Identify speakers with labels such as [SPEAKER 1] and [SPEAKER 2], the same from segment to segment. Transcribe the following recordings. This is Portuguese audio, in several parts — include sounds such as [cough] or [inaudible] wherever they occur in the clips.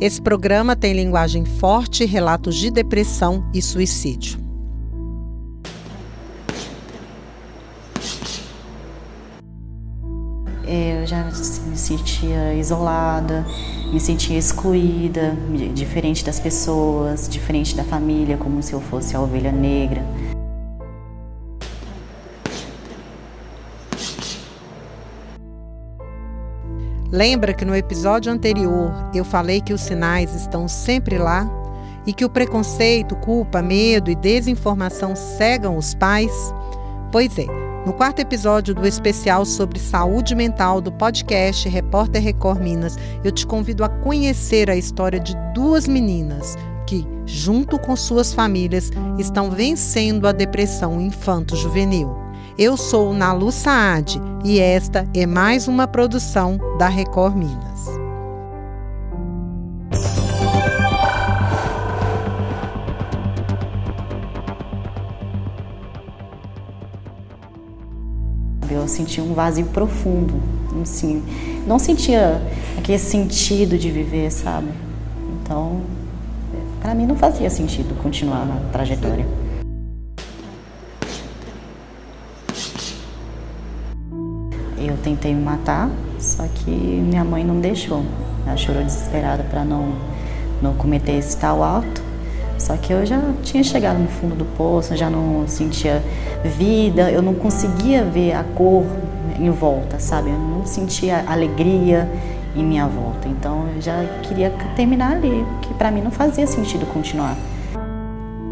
[SPEAKER 1] Esse programa tem linguagem forte relatos de depressão e suicídio.
[SPEAKER 2] É, eu já me sentia isolada, me sentia excluída, diferente das pessoas, diferente da família, como se eu fosse a ovelha negra.
[SPEAKER 1] Lembra que no episódio anterior eu falei que os sinais estão sempre lá e que o preconceito, culpa, medo e desinformação cegam os pais? Pois é. No quarto episódio do especial sobre saúde mental do podcast Repórter Record Minas, eu te convido a conhecer a história de duas meninas que, junto com suas famílias, estão vencendo a depressão infanto-juvenil. Eu sou Nalu Saad e esta é mais uma produção da Record Minas.
[SPEAKER 2] Eu senti um vazio profundo, assim, não sentia aquele sentido de viver, sabe? Então, para mim não fazia sentido continuar na trajetória. Tentei me matar, só que minha mãe não deixou. Ela chorou desesperada para não não cometer esse tal ato. Só que eu já tinha chegado no fundo do poço, já não sentia vida, eu não conseguia ver a cor em volta, sabe? Eu não sentia alegria em minha volta. Então eu já queria terminar ali, que para mim não fazia sentido continuar.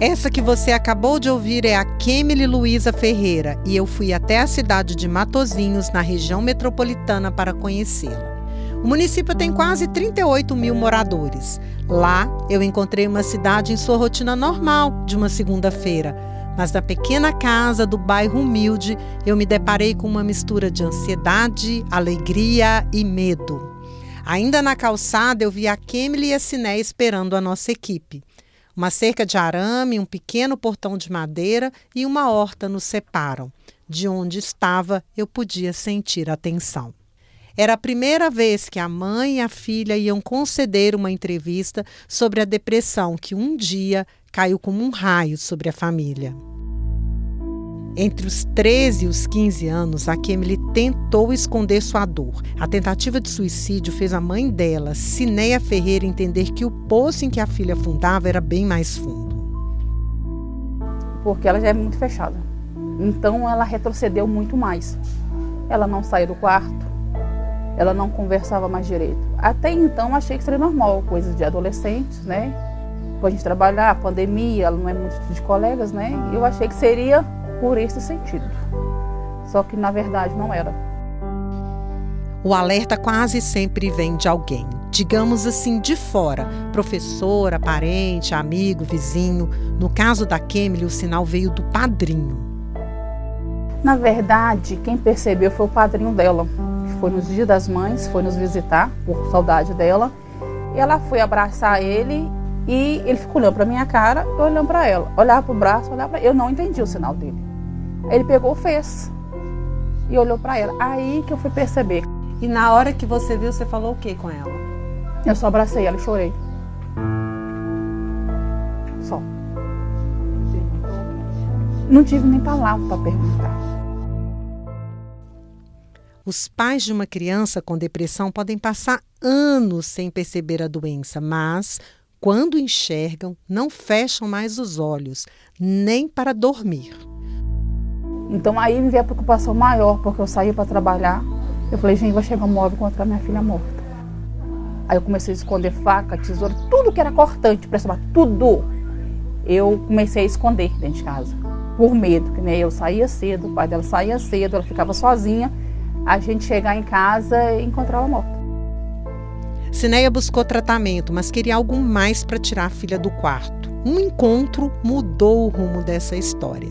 [SPEAKER 1] Essa que você acabou de ouvir é a Kemily Luiza Ferreira e eu fui até a cidade de Matozinhos, na região metropolitana, para conhecê-la. O município tem quase 38 mil moradores. Lá, eu encontrei uma cidade em sua rotina normal de uma segunda-feira. Mas na pequena casa do bairro humilde, eu me deparei com uma mistura de ansiedade, alegria e medo. Ainda na calçada, eu vi a Kemily e a Siné esperando a nossa equipe. Uma cerca de arame, um pequeno portão de madeira e uma horta nos separam. De onde estava, eu podia sentir a tensão. Era a primeira vez que a mãe e a filha iam conceder uma entrevista sobre a depressão que um dia caiu como um raio sobre a família. Entre os 13 e os 15 anos, a Kemily tentou esconder sua dor. A tentativa de suicídio fez a mãe dela, Cineia Ferreira, entender que o poço em que a filha afundava era bem mais fundo.
[SPEAKER 3] Porque ela já é muito fechada. Então ela retrocedeu muito mais. Ela não saiu do quarto, ela não conversava mais direito. Até então achei que seria normal, coisas de adolescentes, né? Depois a gente trabalhar, pandemia, ela não é muito de colegas, né? Eu achei que seria por esse sentido. Só que na verdade não era.
[SPEAKER 1] O alerta quase sempre vem de alguém, digamos assim, de fora, professora, parente, amigo, vizinho. No caso da Kemily, o sinal veio do padrinho.
[SPEAKER 3] Na verdade, quem percebeu foi o padrinho dela foi nos Dias das Mães, foi nos visitar por saudade dela. E ela foi abraçar ele e ele ficou olhando para minha cara e olhando para ela. Olhava para o braço, olhava para Eu não entendi o sinal dele. Ele pegou, fez e olhou para ela. Aí que eu fui perceber.
[SPEAKER 1] E na hora que você viu, você falou o que com ela?
[SPEAKER 3] Eu só abracei ela e chorei. Só. Não tive nem palavra para perguntar.
[SPEAKER 1] Os pais de uma criança com depressão podem passar anos sem perceber a doença, mas quando enxergam, não fecham mais os olhos, nem para dormir.
[SPEAKER 3] Então aí me veio a preocupação maior, porque eu saí para trabalhar. Eu falei, gente, vai chegar um móvel encontrar minha filha morta. Aí eu comecei a esconder faca, tesoura, tudo que era cortante, para tudo. Eu comecei a esconder dentro de casa, por medo, que né? eu saía cedo, o pai dela saía cedo, ela ficava sozinha a gente chegar em casa e encontrar ela morta.
[SPEAKER 1] Cineia buscou tratamento, mas queria algo mais para tirar a filha do quarto. Um encontro mudou o rumo dessa história.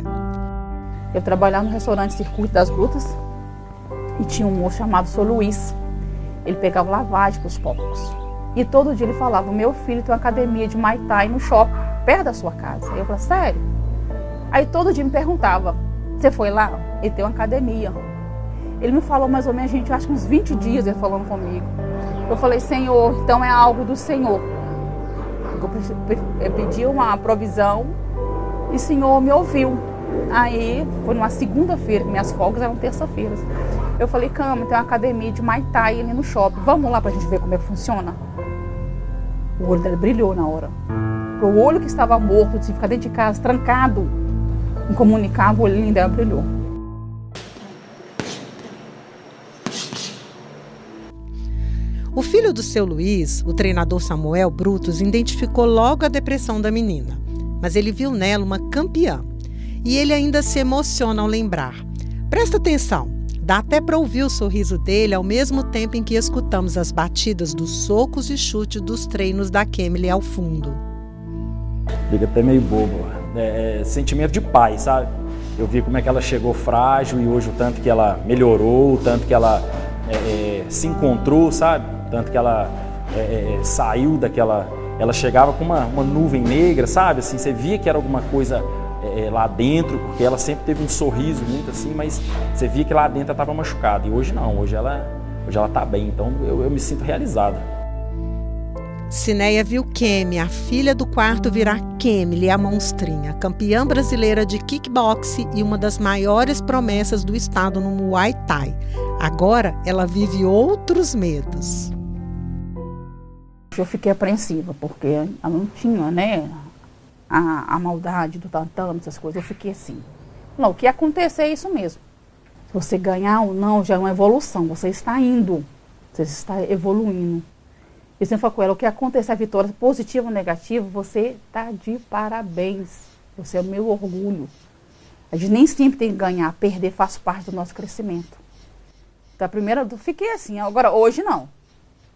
[SPEAKER 3] Eu trabalhava no restaurante Circuito das Grutas e tinha um moço chamado Sr. Luiz. Ele pegava lavagem para os porcos. E todo dia ele falava: Meu filho tem uma academia de Muay Thai no shopping, perto da sua casa. E eu falei: Sério? Aí todo dia me perguntava: Você foi lá? Ele tem uma academia. Ele me falou mais ou menos, gente, acho que uns 20 dias ele falando comigo. Eu falei, Senhor, então é algo do Senhor. Eu pedi uma provisão e o Senhor me ouviu. Aí foi numa segunda-feira, minhas folgas eram terça-feiras. Eu falei, Cama, tem uma academia de Muay Thai ali no shopping. Vamos lá pra gente ver como é que funciona? O olho dela brilhou na hora. Pro olho que estava morto, de ficar dentro de casa, trancado, incomunicável, o olhinho dela brilhou.
[SPEAKER 1] O filho do seu Luiz, o treinador Samuel Brutus, identificou logo a depressão da menina, mas ele viu nela uma campeã. E ele ainda se emociona ao lembrar. Presta atenção, dá até para ouvir o sorriso dele ao mesmo tempo em que escutamos as batidas dos socos e chutes dos treinos da Kemily ao fundo.
[SPEAKER 4] Fica até meio bobo. É, é, sentimento de pai, sabe? Eu vi como é que ela chegou frágil e hoje o tanto que ela melhorou, o tanto que ela é, é se encontrou, sabe? tanto que ela é, é, é, saiu daquela. Ela chegava com uma, uma nuvem negra, sabe? Assim, você via que era alguma coisa é, é lá dentro, porque ela sempre teve um sorriso muito assim, mas você via que lá dentro ela estava machucada. E hoje não, hoje ela hoje ela está bem, então eu, eu me sinto realizada.
[SPEAKER 1] Cineia viu Kemi, a filha do quarto, virar Kemily, a monstrinha, campeã brasileira de kickboxing e uma das maiores promessas do estado no Muay Thai. Agora ela vive outros medos
[SPEAKER 3] eu fiquei apreensiva, porque ela não tinha, né, a, a maldade do tantame, essas coisas. Eu fiquei assim. Não, o que acontecer é isso mesmo. Se você ganhar ou não, já é uma evolução. Você está indo. Você está evoluindo. E sempre falo com ela, o que acontecer, a vitória positiva ou negativa, você está de parabéns. Você é o meu orgulho. A gente nem sempre tem que ganhar, perder faz parte do nosso crescimento. Então, a primeira, eu fiquei assim. Agora, hoje não.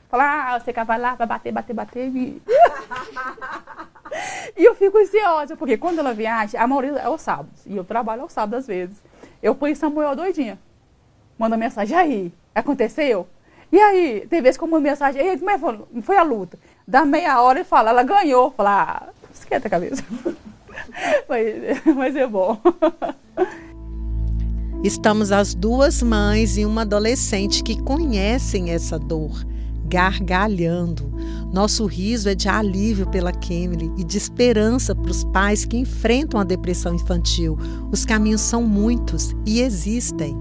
[SPEAKER 3] Falar, ah, você vai lá, vai bater, bater, bater. E, [laughs] e eu fico ansiosa, porque quando ela viaja, a maioria é o sábado. E eu trabalho ao sábado às vezes. Eu ponho Samuel doidinha. Manda mensagem, aí, aconteceu? E aí, tem vezes que eu mando mensagem, e como é que foi a luta? Dá meia hora e fala, ela ganhou. Fala, ah, esquenta a cabeça. [laughs] mas, mas é bom.
[SPEAKER 1] Estamos as duas mães e uma adolescente que conhecem essa dor gargalhando. Nosso riso é de alívio pela Kemily e de esperança para os pais que enfrentam a depressão infantil. Os caminhos são muitos e existem.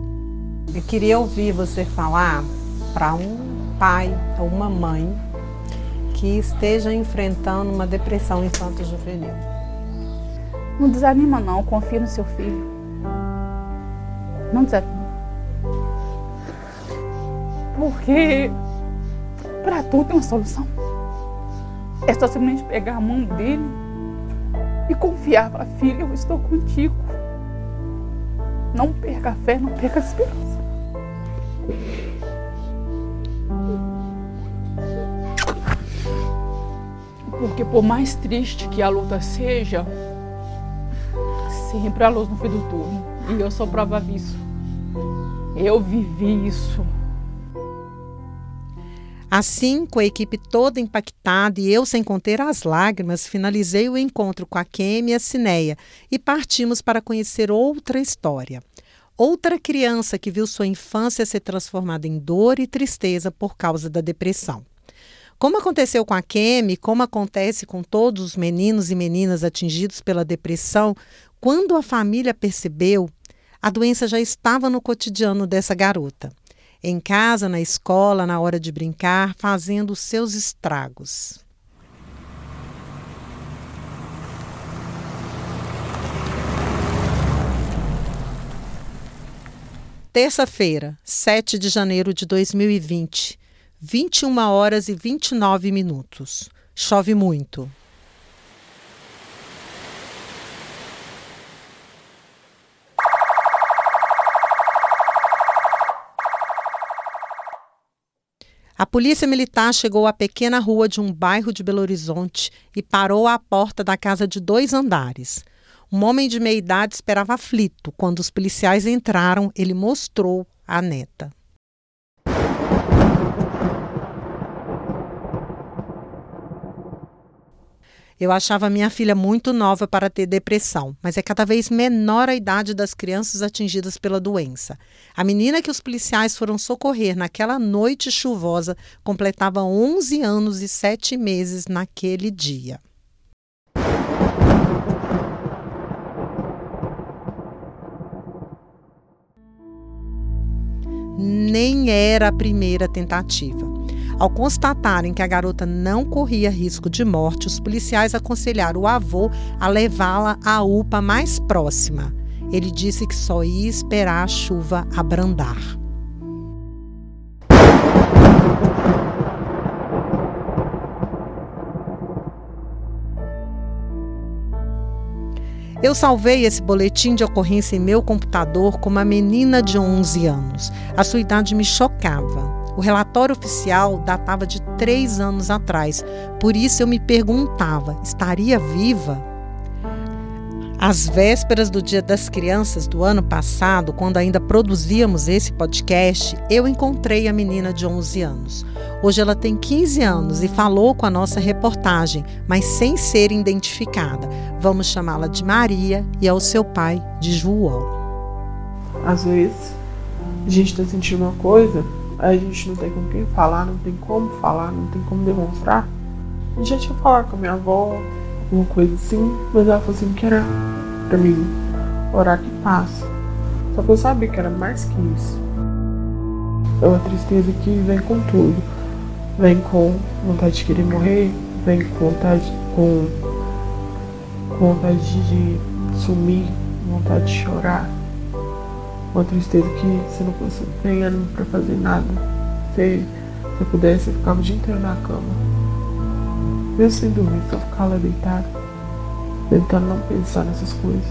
[SPEAKER 1] Eu queria ouvir você falar para um pai ou uma mãe que esteja enfrentando uma depressão infanto-juvenil.
[SPEAKER 3] Não desanima não, confia no seu filho. Não desanima. Porque para tudo tem uma solução. É só simplesmente pegar a mão dele e confiar. Falar, filho, eu estou contigo. Não perca a fé, não perca a esperança. Porque por mais triste que a luta seja, sempre há luz no fim do túnel. E eu sou prova disso. Eu vivi isso.
[SPEAKER 1] Assim, com a equipe toda impactada e eu sem conter as lágrimas, finalizei o encontro com a Kemi e a Cineia e partimos para conhecer outra história. Outra criança que viu sua infância ser transformada em dor e tristeza por causa da depressão. Como aconteceu com a Kemi, como acontece com todos os meninos e meninas atingidos pela depressão, quando a família percebeu, a doença já estava no cotidiano dessa garota em casa, na escola, na hora de brincar, fazendo seus estragos. Terça-feira, 7 de janeiro de 2020, 21 horas e 29 minutos. Chove muito. A polícia militar chegou à pequena rua de um bairro de Belo Horizonte e parou à porta da casa de dois andares. Um homem de meia idade esperava aflito. Quando os policiais entraram, ele mostrou a neta. Eu achava minha filha muito nova para ter depressão, mas é cada vez menor a idade das crianças atingidas pela doença. A menina que os policiais foram socorrer naquela noite chuvosa completava 11 anos e 7 meses naquele dia. Nem era a primeira tentativa. Ao constatarem que a garota não corria risco de morte, os policiais aconselharam o avô a levá-la à UPA mais próxima. Ele disse que só ia esperar a chuva abrandar. Eu salvei esse boletim de ocorrência em meu computador como uma menina de 11 anos. A sua idade me chocava. O relatório oficial datava de três anos atrás, por isso eu me perguntava: estaria viva? Às vésperas do Dia das Crianças do ano passado, quando ainda produzíamos esse podcast, eu encontrei a menina de 11 anos. Hoje ela tem 15 anos e falou com a nossa reportagem, mas sem ser identificada. Vamos chamá-la de Maria e ao seu pai de João.
[SPEAKER 5] Às vezes, a gente está sentindo uma coisa, a gente não tem com quem falar, não tem como falar, não tem como demonstrar. A gente tinha falado com a minha avó, alguma coisa assim, mas ela falou assim que era pra mim orar que passa. Só que eu sabia que era mais que isso. É uma tristeza que vem com tudo. Vem com vontade de querer morrer, vem com vontade com, com vontade de sumir, vontade de chorar. Uma tristeza que você não tem ânimo pra fazer nada. Se você pudesse, você ficava o dia inteiro na cama mesmo sem dormir, só ficar lá deitado, tentando não pensar nessas coisas.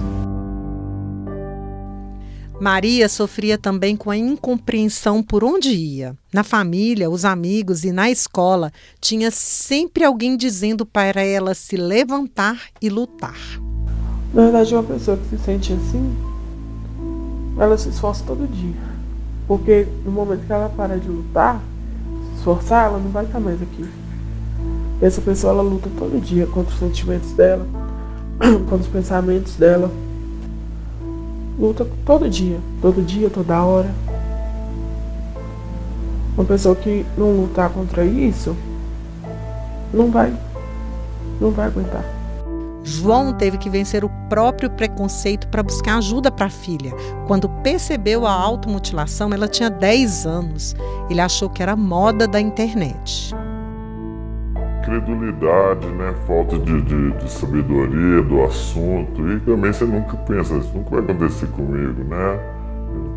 [SPEAKER 1] Maria sofria também com a incompreensão por onde ia. Na família, os amigos e na escola, tinha sempre alguém dizendo para ela se levantar e lutar.
[SPEAKER 5] Na verdade, uma pessoa que se sente assim, ela se esforça todo dia. Porque no momento que ela para de lutar, se esforçar, ela não vai estar mais aqui. Essa pessoa ela luta todo dia contra os sentimentos dela, [clears throat] contra os pensamentos dela. Luta todo dia, todo dia, toda hora. Uma pessoa que não lutar contra isso não vai não vai aguentar.
[SPEAKER 1] João teve que vencer o próprio preconceito para buscar ajuda para a filha. Quando percebeu a automutilação, ela tinha 10 anos. Ele achou que era moda da internet
[SPEAKER 6] credulidade, né? Falta de, de, de, sabedoria do assunto. E também você nunca pensa, isso nunca vai acontecer comigo, né?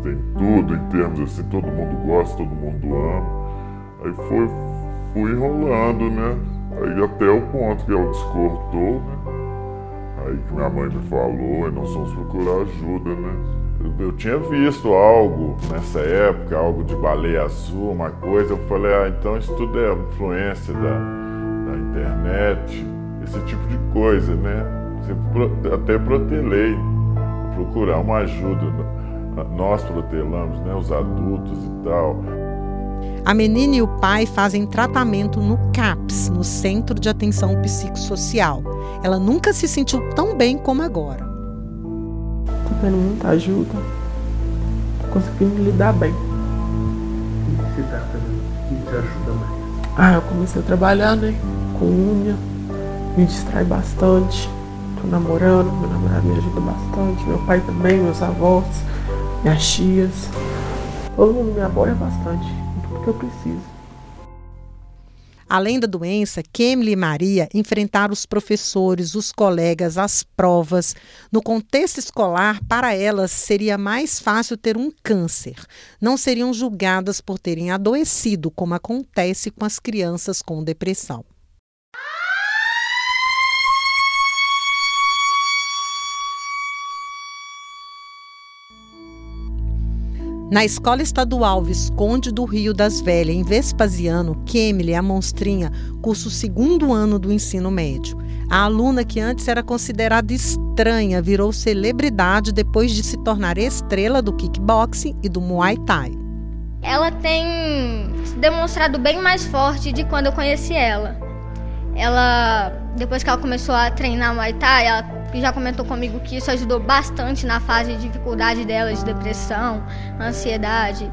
[SPEAKER 6] Tem tudo em termos assim, todo mundo gosta, todo mundo ama. Aí foi, fui enrolando, né? Aí até o ponto que ela descortou, né? Aí que minha mãe me falou, e nós fomos procurar ajuda, né? Eu, tinha visto algo nessa época, algo de baleia azul, uma coisa, eu falei, ah, então isso tudo é influência da, na internet, esse tipo de coisa, né? Até protelei, procurar uma ajuda. Nós protelamos, né? Os adultos e tal.
[SPEAKER 1] A menina e o pai fazem tratamento no CAPS, no Centro de Atenção Psicossocial. Ela nunca se sentiu tão bem como agora.
[SPEAKER 5] Tô tendo muita ajuda. Tô conseguindo lidar bem.
[SPEAKER 7] O que você tá fazendo que te ajuda mais?
[SPEAKER 5] Ah, eu comecei a trabalhar, né? Com unha, me distrai bastante. Tô namorando, meu namorado me ajuda bastante, meu pai também, meus avós, minhas tias. Todo mundo me apoia bastante que eu preciso.
[SPEAKER 1] Além da doença, Kemily e Maria enfrentaram os professores, os colegas, as provas. No contexto escolar, para elas seria mais fácil ter um câncer. Não seriam julgadas por terem adoecido, como acontece com as crianças com depressão. Na Escola Estadual Visconde do Rio das Velhas, em Vespasiano, Kemily, a monstrinha, cursa o segundo ano do ensino médio. A aluna que antes era considerada estranha virou celebridade depois de se tornar estrela do kickboxing e do muay thai.
[SPEAKER 8] Ela tem se demonstrado bem mais forte de quando eu conheci ela. Ela, depois que ela começou a treinar muay thai, ela que já comentou comigo que isso ajudou bastante na fase de dificuldade dela, de depressão, ansiedade.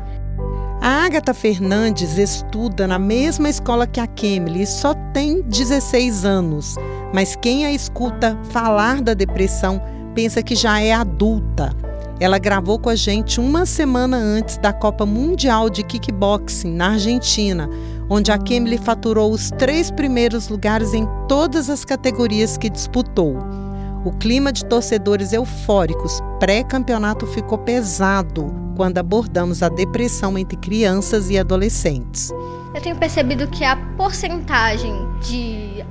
[SPEAKER 1] A Agatha Fernandes estuda na mesma escola que a Kemily e só tem 16 anos. Mas quem a escuta falar da depressão pensa que já é adulta. Ela gravou com a gente uma semana antes da Copa Mundial de Kickboxing na Argentina, onde a Kemily faturou os três primeiros lugares em todas as categorias que disputou. O clima de torcedores eufóricos pré-campeonato ficou pesado quando abordamos a depressão entre crianças e adolescentes.
[SPEAKER 8] Eu tenho percebido que a porcentagem de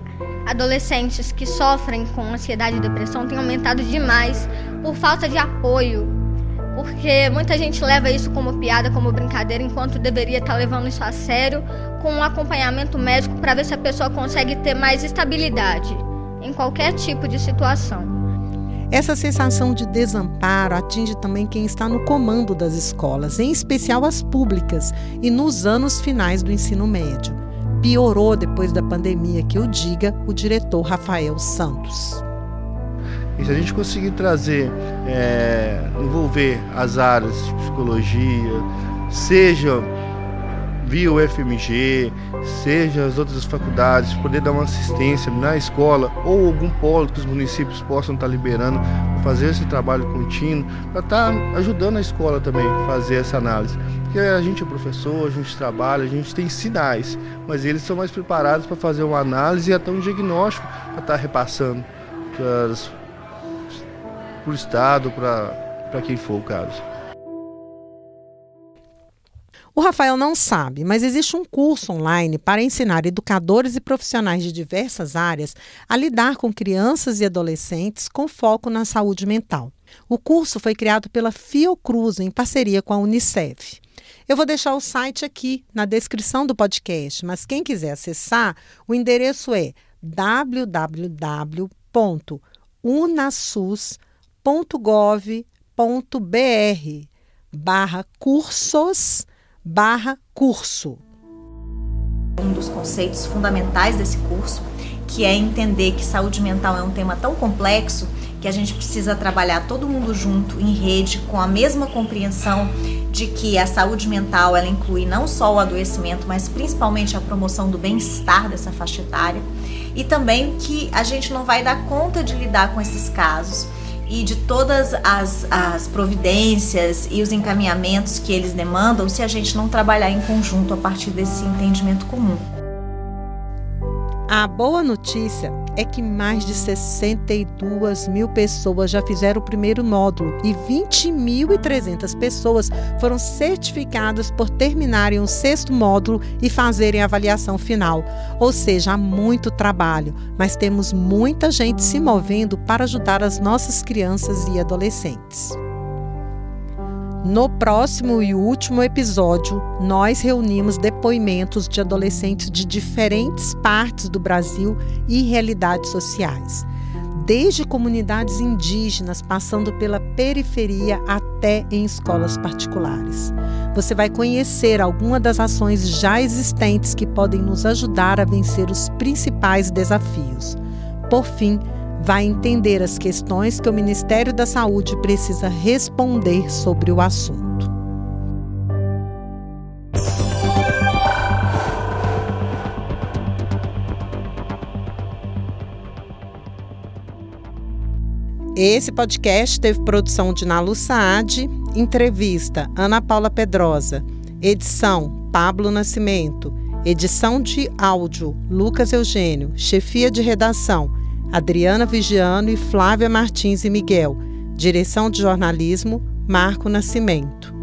[SPEAKER 8] adolescentes que sofrem com ansiedade e depressão tem aumentado demais por falta de apoio. Porque muita gente leva isso como piada, como brincadeira, enquanto deveria estar levando isso a sério, com um acompanhamento médico para ver se a pessoa consegue ter mais estabilidade em qualquer tipo de situação.
[SPEAKER 1] Essa sensação de desamparo atinge também quem está no comando das escolas, em especial as públicas e nos anos finais do ensino médio. Piorou depois da pandemia, que eu diga o diretor Rafael Santos.
[SPEAKER 9] E se a gente conseguir trazer, é, envolver as áreas de psicologia, seja via o FMG, seja as outras faculdades, poder dar uma assistência na escola ou algum polo que os municípios possam estar liberando fazer esse trabalho contínuo, para estar ajudando a escola também a fazer essa análise. Porque a gente é professor, a gente trabalha, a gente tem sinais, mas eles são mais preparados para fazer uma análise e até um diagnóstico para estar repassando para o Estado, para quem for o caso.
[SPEAKER 1] O Rafael não sabe, mas existe um curso online para ensinar educadores e profissionais de diversas áreas a lidar com crianças e adolescentes com foco na saúde mental. O curso foi criado pela Fiocruz em parceria com a Unicef. Eu vou deixar o site aqui na descrição do podcast, mas quem quiser acessar, o endereço é www.unasus.gov.br barra cursos barra curso.
[SPEAKER 10] Um dos conceitos fundamentais desse curso, que é entender que saúde mental é um tema tão complexo que a gente precisa trabalhar todo mundo junto, em rede, com a mesma compreensão de que a saúde mental ela inclui não só o adoecimento, mas principalmente a promoção do bem-estar dessa faixa etária e também que a gente não vai dar conta de lidar com esses casos e de todas as, as providências e os encaminhamentos que eles demandam se a gente não trabalhar em conjunto a partir desse entendimento comum.
[SPEAKER 1] A boa notícia é que mais de 62 mil pessoas já fizeram o primeiro módulo e 20.300 pessoas foram certificadas por terminarem o sexto módulo e fazerem a avaliação final. Ou seja, há muito trabalho, mas temos muita gente se movendo para ajudar as nossas crianças e adolescentes. No próximo e último episódio, nós reunimos depoimentos de adolescentes de diferentes partes do Brasil e realidades sociais, desde comunidades indígenas, passando pela periferia até em escolas particulares. Você vai conhecer algumas das ações já existentes que podem nos ajudar a vencer os principais desafios. Por fim, vai entender as questões que o Ministério da Saúde precisa responder sobre o assunto. Esse podcast teve produção de Nalu Saad, entrevista Ana Paula Pedrosa, edição Pablo Nascimento, edição de áudio Lucas Eugênio, chefia de redação Adriana Vigiano e Flávia Martins e Miguel. Direção de jornalismo, Marco Nascimento.